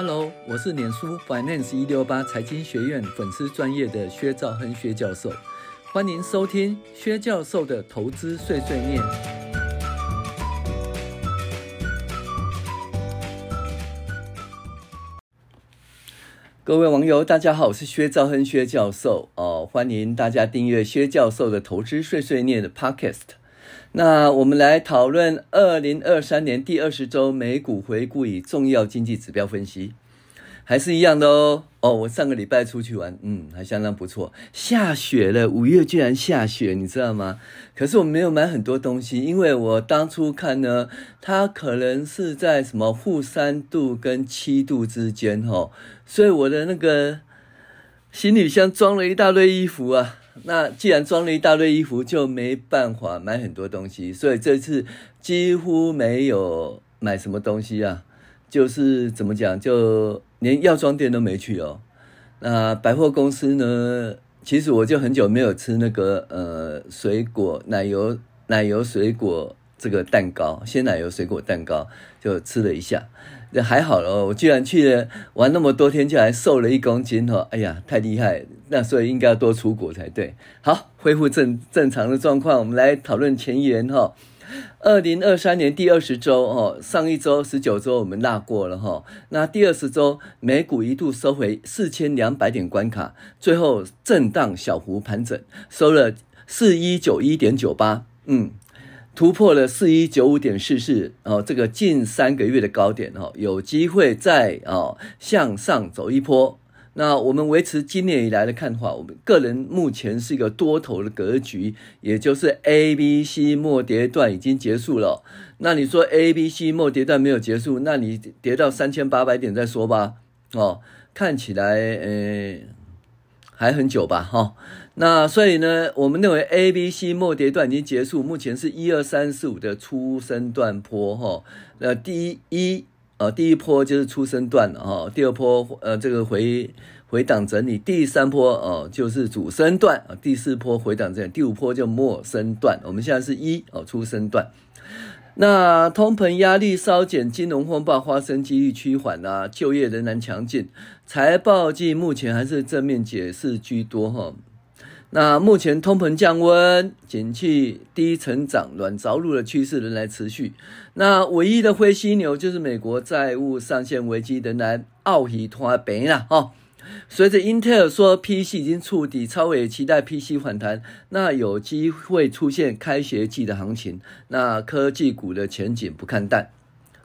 Hello，我是脸书 Finance 一六八财经学院粉丝专业的薛兆亨薛教授，欢迎收听薛教授的投资碎碎念。各位网友，大家好，我是薛兆亨薛教授哦，欢迎大家订阅薛教授的投资碎碎念的 Podcast。那我们来讨论二零二三年第二十周美股回顾与重要经济指标分析，还是一样的哦。哦，我上个礼拜出去玩，嗯，还相当不错。下雪了，五月居然下雪，你知道吗？可是我没有买很多东西，因为我当初看呢，它可能是在什么负三度跟七度之间，哦，所以我的那个行李箱装了一大堆衣服啊。那既然装了一大堆衣服，就没办法买很多东西，所以这次几乎没有买什么东西啊。就是怎么讲，就连药妆店都没去哦。那百货公司呢？其实我就很久没有吃那个呃水果奶油奶油水果这个蛋糕，鲜奶油水果蛋糕就吃了一下。那还好了，我居然去了玩那么多天，就还瘦了一公斤哦！哎呀，太厉害！那所以应该要多出国才对。好，恢复正正常的状况，我们来讨论前言哈。二零二三年第二十周哦，上一周十九周我们落过了哈。那第二十周美股一度收回四千两百点关卡，最后震荡小幅盘整，收了四一九一点九八，嗯。突破了四一九五点四四哦，这个近三个月的高点哦，有机会再哦向上走一波。那我们维持今年以来的看法，我们个人目前是一个多头的格局，也就是 A、B、C 末跌段已经结束了。那你说 A、B、C 末跌段没有结束，那你跌到三千八百点再说吧。哦，看起来呃还很久吧，哈、哦。那所以呢，我们认为 A、B、C 末跌段已经结束，目前是一二三四五的初升段坡哈。那第一呃第一波就是初升段哈，第二波呃这个回回档整理，第三波哦就是主升段啊，第四波回档整理，第五波就末升段。我们现在是一哦初升段。那通膨压力稍减，金融风暴发生几率趋缓啊，就业仍然强劲，财报季目前还是正面解释居多哈。那目前通膨降温、景气低成长、软着陆的趋势仍然持续。那唯一的灰犀牛就是美国债务上限危机仍然奥喜拖平了哈。随着英特尔说 PC 已经触底，超微也期待 PC 反弹，那有机会出现开学季的行情。那科技股的前景不看淡。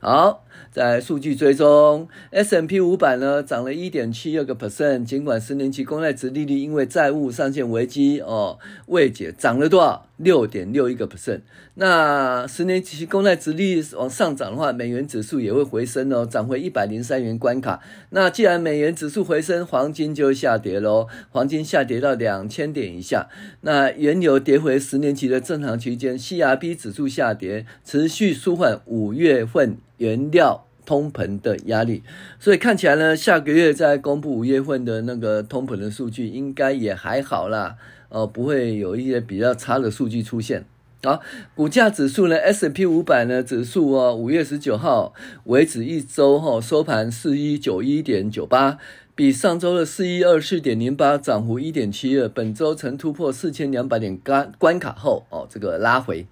好，在数据追踪，S M P 五百呢涨了一点七二个 percent，尽管十年期公债值利率因为债务上限危机哦未解，涨了多少？六点六一个 percent。那十年期公债殖利率往上涨的话，美元指数也会回升哦，涨回一百零三元关卡。那既然美元指数回升，黄金就下跌喽，黄金下跌到两千点以下。那原油跌回十年期的正常区间，CRB 指数下跌，持续舒缓五月份原料通膨的压力。所以看起来呢，下个月再公布五月份的那个通膨的数据，应该也还好啦。哦，不会有一些比较差的数据出现。好，股价指数呢，S&P 五百呢指数哦，五月十九号为止一周哈收盘四一九一点九八，比上周的四一二四点零八涨幅一点七二。本周曾突破四千两百点关关卡后哦，这个拉回。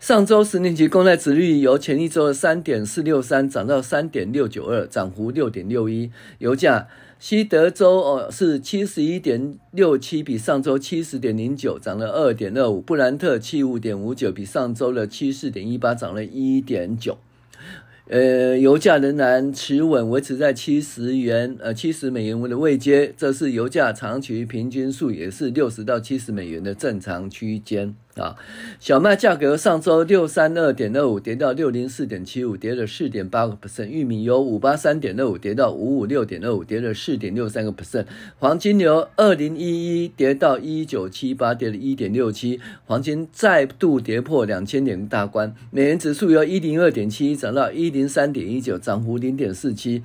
上周十年期公债殖利率由前一周的三点四六三涨到三点六九二，涨幅六点六一。油价。西德州哦是七十一点六七，比上周七十点零九涨了二点二五。布兰特七五点五九，比上周的七四点一八涨了一点九。呃，油价仍然持稳，维持在七十元呃七十美元的位阶，这是油价长期平均数，也是六十到七十美元的正常区间。啊，小麦价格上周六三二点二五跌到六零四点七五，跌了四点八个 percent。玉米由五八三点二五跌到五五六点二五，跌了四点六三个 percent。黄金由二零一一跌到一九七八，跌了一点六七。黄金再度跌破两千点大关。美元指数由一零二点七涨到一零三点一九，涨幅零点四七。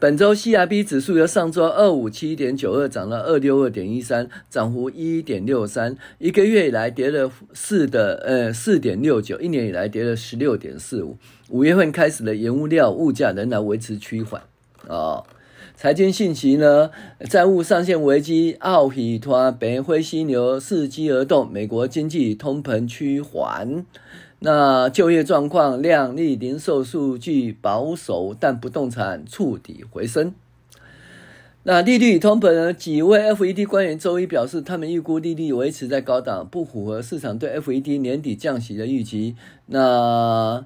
本周 CRB 指数由上周二五七点九二涨到二六二点一三，涨幅一点六三。一个月以来跌了四的呃四点六九，一年以来跌了十六点四五。五月份开始的原物料物价仍然维持趋缓。啊。财经信息呢，债务上限危机，奥喜托北灰犀牛伺机而动，美国经济通膨趋缓。那就业状况靓丽，零售数据保守，但不动产触底回升。那利率通膨呢？几位 FED 官员周一表示，他们预估利率维持在高档，不符合市场对 FED 年底降息的预期。那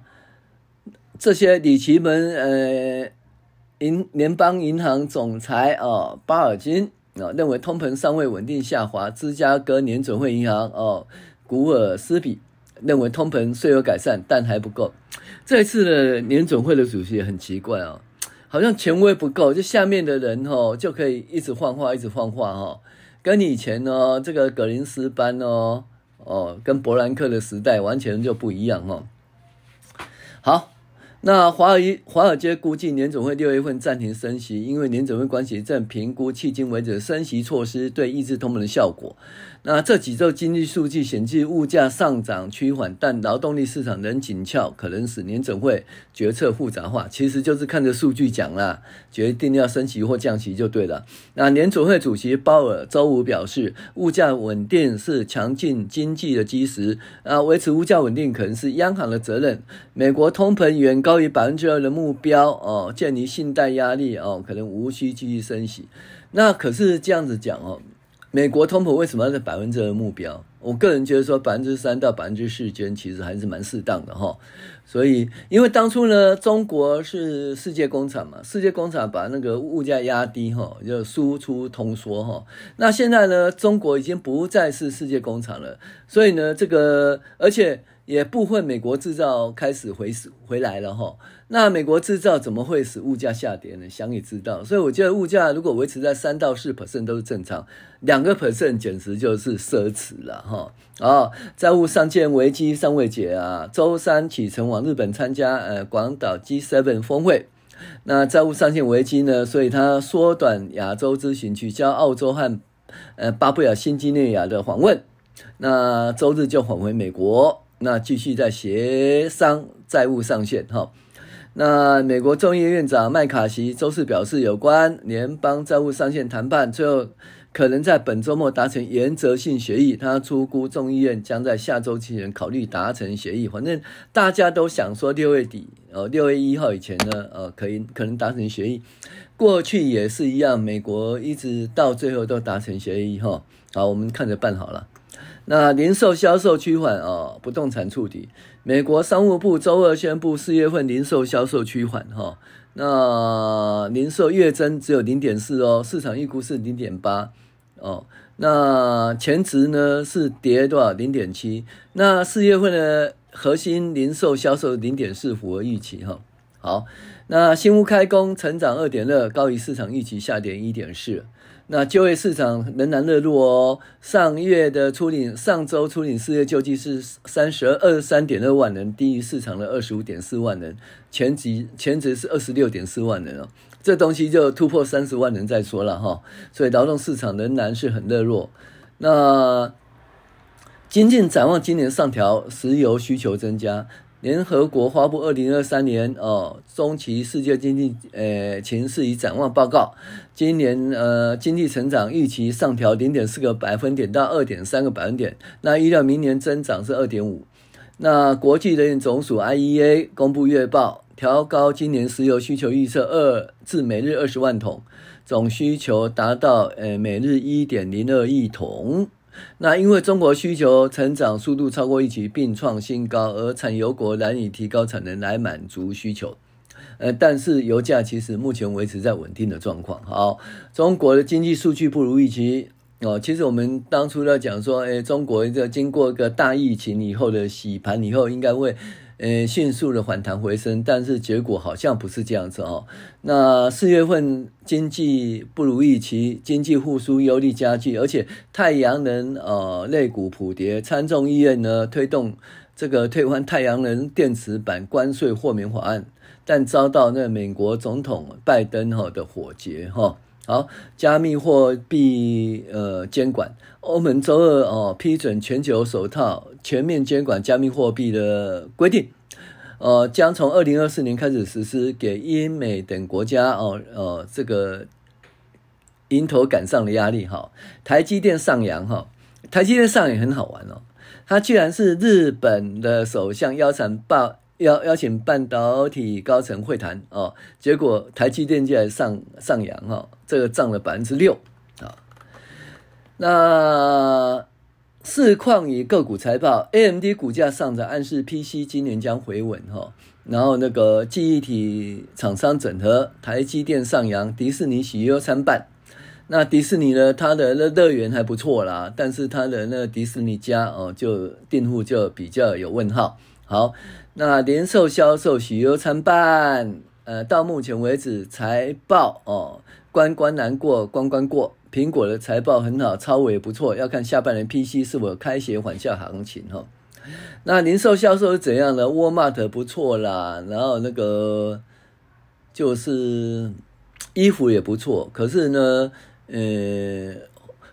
这些里奇门呃。银联邦银行总裁哦，巴尔金啊认为通膨尚未稳定下滑。芝加哥联准会银行哦，古尔斯比认为通膨虽有改善，但还不够。这一次的年总会的主席也很奇怪哦，好像权威不够，就下面的人哦就可以一直换话，一直换话哈，跟以前哦这个格林斯潘哦哦跟伯兰克的时代完全就不一样哈。好。那华尔华尔街估计年总会六月份暂停升息，因为年总会关系正评估迄今为止升息措施对抑制通膨的效果。那这几周经济数据显示物价上涨趋缓，但劳动力市场仍紧俏，可能使联准会决策复杂化。其实就是看着数据讲啦，决定要升息或降息就对了。那联准会主席鲍尔周五表示，物价稳定是强劲经济的基石。啊，维持物价稳定可能是央行的责任。美国通膨远高于百分之二的目标哦，建立信贷压力哦，可能无需继续升息。那可是这样子讲哦。美国通膨为什么要在百分之二目标？我个人觉得说百分之三到百分之四间其实还是蛮适当的哈。所以，因为当初呢，中国是世界工厂嘛，世界工厂把那个物价压低哈，就输出通缩哈。那现在呢，中国已经不再是世界工厂了，所以呢，这个而且。也部分美国制造开始回回来了哈，那美国制造怎么会使物价下跌呢？想也知道，所以我觉得物价如果维持在三到四 percent 都是正常，两个 percent 简直就是奢侈了哈。啊，债务上限危机尚未解啊，周三启程往日本参加呃广岛 G7 峰会，那债务上限危机呢，所以他缩短亚洲之行，取消澳洲和呃巴布亚新几内亚的访问，那周日就返回美国。那继续在协商债务上限哈。那美国众议院长麦卡锡周四表示，有关联邦债务上限谈判最后可能在本周末达成原则性协议。他出估众议院将在下周期前考虑达成协议。反正大家都想说六月底哦，六月一号以前呢，呃，可以可能达成协议。过去也是一样，美国一直到最后都达成协议哈。好，我们看着办好了。那零售销售趋缓哦，不动产触底。美国商务部周二宣布，四月份零售销售趋缓哈。那零售月增只有零点四哦，市场预估是零点八哦。那前值呢是跌多少？零点七。那四月份的核心零售销售零点四，符合预期哈。好，那新屋开工成长二点二，高于市场预期下跌一点四。那就业市场仍然热络哦。上月的初领，上周初领失业救济是三十二二十三点二万人，低于市场的二十五点四万人。前值前值是二十六点四万人哦。这东西就突破三十万人再说了哈。所以劳动市场仍然是很热络。那经济展望，今年上调石油需求增加。联合国发布二零二三年哦中期世界经济呃情势与展望报告，今年呃经济成长预期上调零点四个百分点到二点三个百分点，那预料明年增长是二点五。那国际能源总署 IEA 公布月报，调高今年石油需求预测二至每日二十万桶，总需求达到呃每日一点零二亿桶。那因为中国需求成长速度超过预期，并创新高，而产油国难以提高产能来满足需求。呃，但是油价其实目前维持在稳定的状况。好，中国的经济数据不如预期哦。其实我们当初在讲说，诶，中国这经过一个大疫情以后的洗盘以后，应该会。呃，迅速的反弹回升，但是结果好像不是这样子哦。那四月份经济不如预期，经济复苏忧虑加剧，而且太阳能呃类股普跌，参众议院呢推动这个推翻太阳能电池板关税豁免法案，但遭到那美国总统拜登哈的火劫哈。好，加密货币呃监管，欧盟周二哦批准全球首套全面监管加密货币的规定，呃，将从二零二四年开始实施，给英美等国家哦，呃，这个迎头赶上的压力哈。台积电上扬哈，台积电上也很好玩哦，它居然是日本的首相邀请报邀邀请半导体高层会谈哦，结果台积电竟然上上扬哈，这个涨了百分之六啊，那。市况与个股财报，AMD 股价上涨，暗示 PC 今年将回稳哈。然后那个记忆体厂商整合，台积电上扬，迪士尼喜忧参半。那迪士尼呢，它的乐乐园还不错啦，但是它的那迪士尼家哦，就订户就比较有问号。好，那零售销售喜忧参半。呃，到目前为止财报哦，关关难过关关过。苹果的财报很好，超微不错，要看下半年 PC 是否开启缓下行情哈。那零售销售是怎样呢？沃尔玛不错啦，然后那个就是衣服也不错，可是呢，呃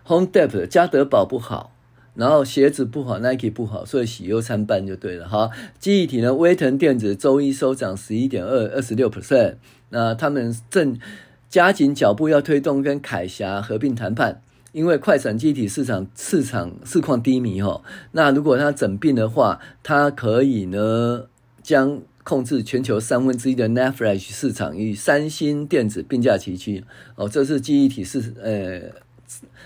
，Home Depot 家得宝不好，然后鞋子不好，Nike 不好，所以喜忧参半就对了哈。记忆体呢，威腾电子周一收涨十一点二二十六 percent，那他们正。加紧脚步要推动跟凯霞合并谈判，因为快闪记忆体市场市场市况低迷哈。那如果它整并的话，它可以呢将控制全球三分之一的 NAND Flash 市场与三星电子并驾齐驱哦。这是记忆体市呃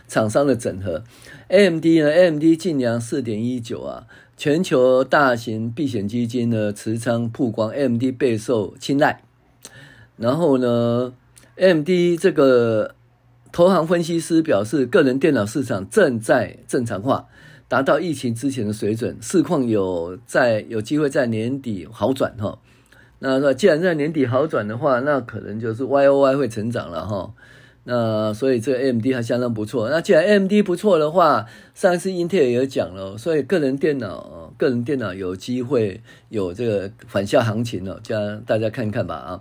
厂商的整合。AMD 呢？AMD 净量四点一九啊，全球大型避险基金呢持仓曝光，AMD 备受青睐，然后呢？AMD 这个投行分析师表示，个人电脑市场正在正常化，达到疫情之前的水准，市况有在有机会在年底好转哈。那既然在年底好转的话，那可能就是 YOY 会成长了哈。那所以这个 M D 还相当不错。那既然 M D 不错的话，上一次英特尔也讲了，所以个人电脑个人电脑有机会有这个反向行情了，这样大家看看吧啊。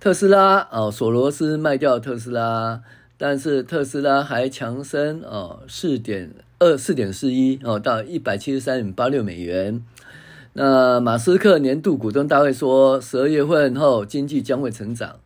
特斯拉哦，索罗斯卖掉特斯拉，但是特斯拉还强升哦，四点二四点四一哦，到一百七十三点八六美元。那马斯克年度股东大会说，十二月份后经济将会成长。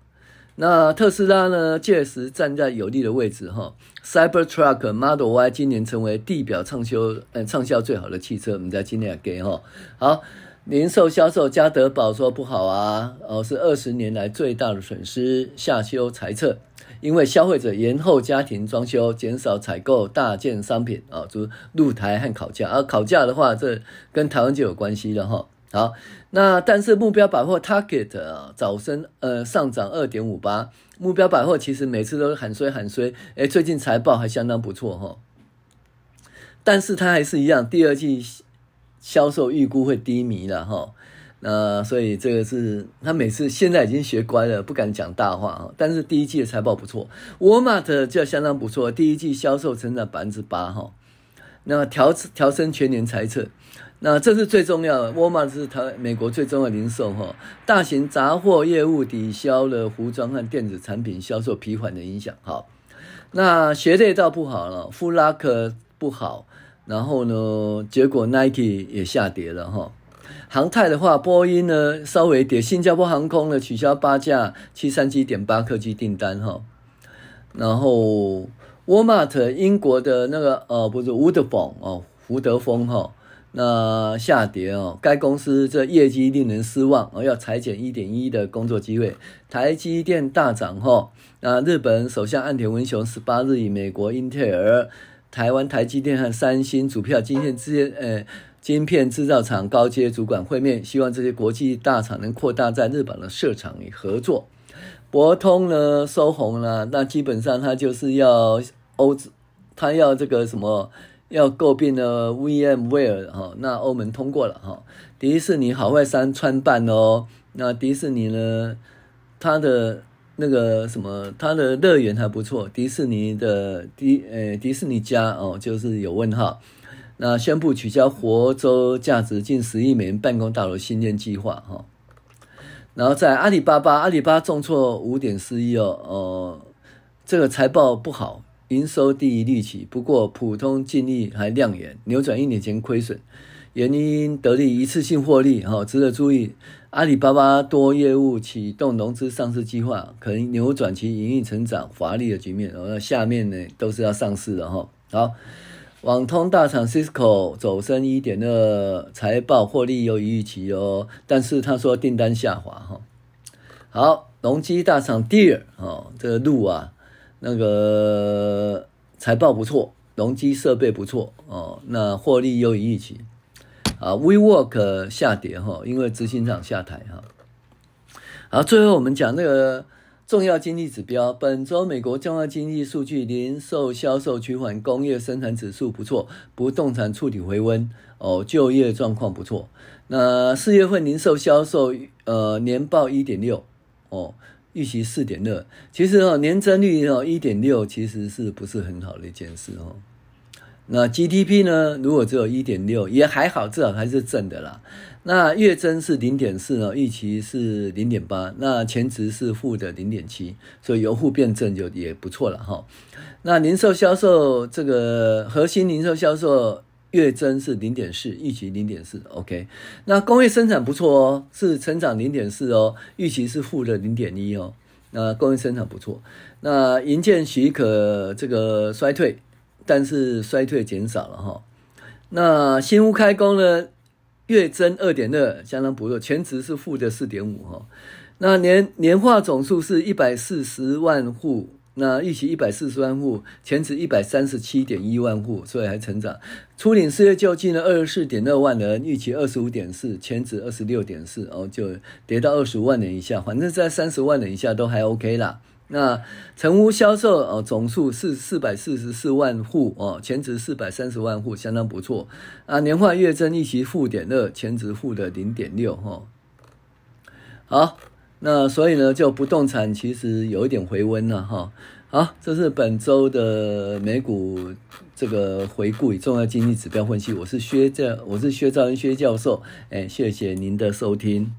那特斯拉呢，届时站在有利的位置哈。Cybertruck Model Y 今年成为地表畅销嗯畅销最好的汽车，我们在今年给哈好。零售销售，家德宝说不好啊，哦，是二十年来最大的损失，下修财测，因为消费者延后家庭装修，减少采购大件商品啊，就露台和烤架，而烤架的话，这跟台湾就有关系了哈。好，那但是目标百货 Target 啊，早升呃上涨二点五八，目标百货其实每次都喊衰喊衰，诶，最近财报还相当不错哈，但是它还是一样，第二季。销售预估会低迷了哈，那所以这个是他每次现在已经学乖了，不敢讲大话啊。但是第一季的财报不错，沃尔玛就相当不错，第一季销售成长百分之八哈。那调调升全年财测，那这是最重要的。沃尔玛是台美国最重要的零售哈，大型杂货业务抵消了服装和电子产品销售疲缓的影响哈。那鞋类倒不好了富拉克不好。然后呢，结果 Nike 也下跌了哈。航太的话，波音呢稍微跌，新加坡航空呢取消八架七三七点八客机订单哈。然后 Walmart 英国的那个呃不是 Woodford 哦，胡德丰哈，那下跌哦，该公司这业绩令人失望，哦要裁减一点一的工作机会。台积电大涨哈，那日本首相岸田文雄十八日与美国英特尔。台湾台积电和三星主票晶片制呃晶片制造厂高阶主管会面，希望这些国际大厂能扩大在日本的设厂与合作。博通呢收红了，那基本上它就是要欧，它要这个什么要诟病的 VMware 哈，那欧盟通过了哈。迪士尼好坏参参半哦，那迪士尼呢，它的。那个什么，它的乐园还不错。迪士尼的迪呃迪士尼家哦，就是有问号。那宣布取消佛州价值近十亿美元办公大楼新建计划哈。然后在阿里巴巴，阿里巴巴重挫五点四亿哦哦，这个财报不好，营收低于预期，不过普通净利还亮眼，扭转一年前亏损，原因得利一次性获利哈，值得注意。阿里巴巴多业务启动融资上市计划，可能扭转其营运成长乏力的局面。那下面呢都是要上市的哈。好，网通大厂 Cisco 走升一点二，财报获利优于预期哦，但是他说订单下滑哈。好，隆基大厂 Deer 哦，这个路啊，那个财报不错，隆基设备不错哦，那获利优于预期。啊，WeWork 下跌哈，因为执行长下台哈。好，最后我们讲那个重要经济指标，本周美国重要经济数据，零售销售趋缓，工业生产指数不错，不动产触底回温哦，就业状况不错。那四月份零售销售呃年报一点六哦，预期四点二，其实哦年增率哦一点六，其实是不是很好的一件事哦？那 GDP 呢？如果只有一点六也还好，至少还是正的啦。那月增是零点四呢，预期是零点八，那前值是负的零点七，所以由负变正就也不错了哈。那零售销售这个核心零售销售月增是零点四，预期零点四，OK。那工业生产不错哦，是成长零点四哦，预期是负的零点一哦。那工业生产不错，那营建许可这个衰退。但是衰退减少了哈，那新屋开工呢，月增二点二，相当不错，全值是负的四点五哈。那年年化总数是一百四十万户，那预期一百四十万户，前值一百三十七点一万户，所以还成长。初领失业救济呢，二十四点二万人，预期二十五点四，前值二十六点四，哦，就跌到二十五万人以下，反正在三十万人以下都还 OK 啦。那成屋销售哦，总数是四百四十四万户哦，前值四百三十万户，相当不错啊。年化月增预期负点二，前值负的零点六哈。好，那所以呢，就不动产其实有一点回温了哈。好，这是本周的美股这个回顾与重要经济指标分析。我是薛教，我是薛兆恩薛教授。哎，谢谢您的收听。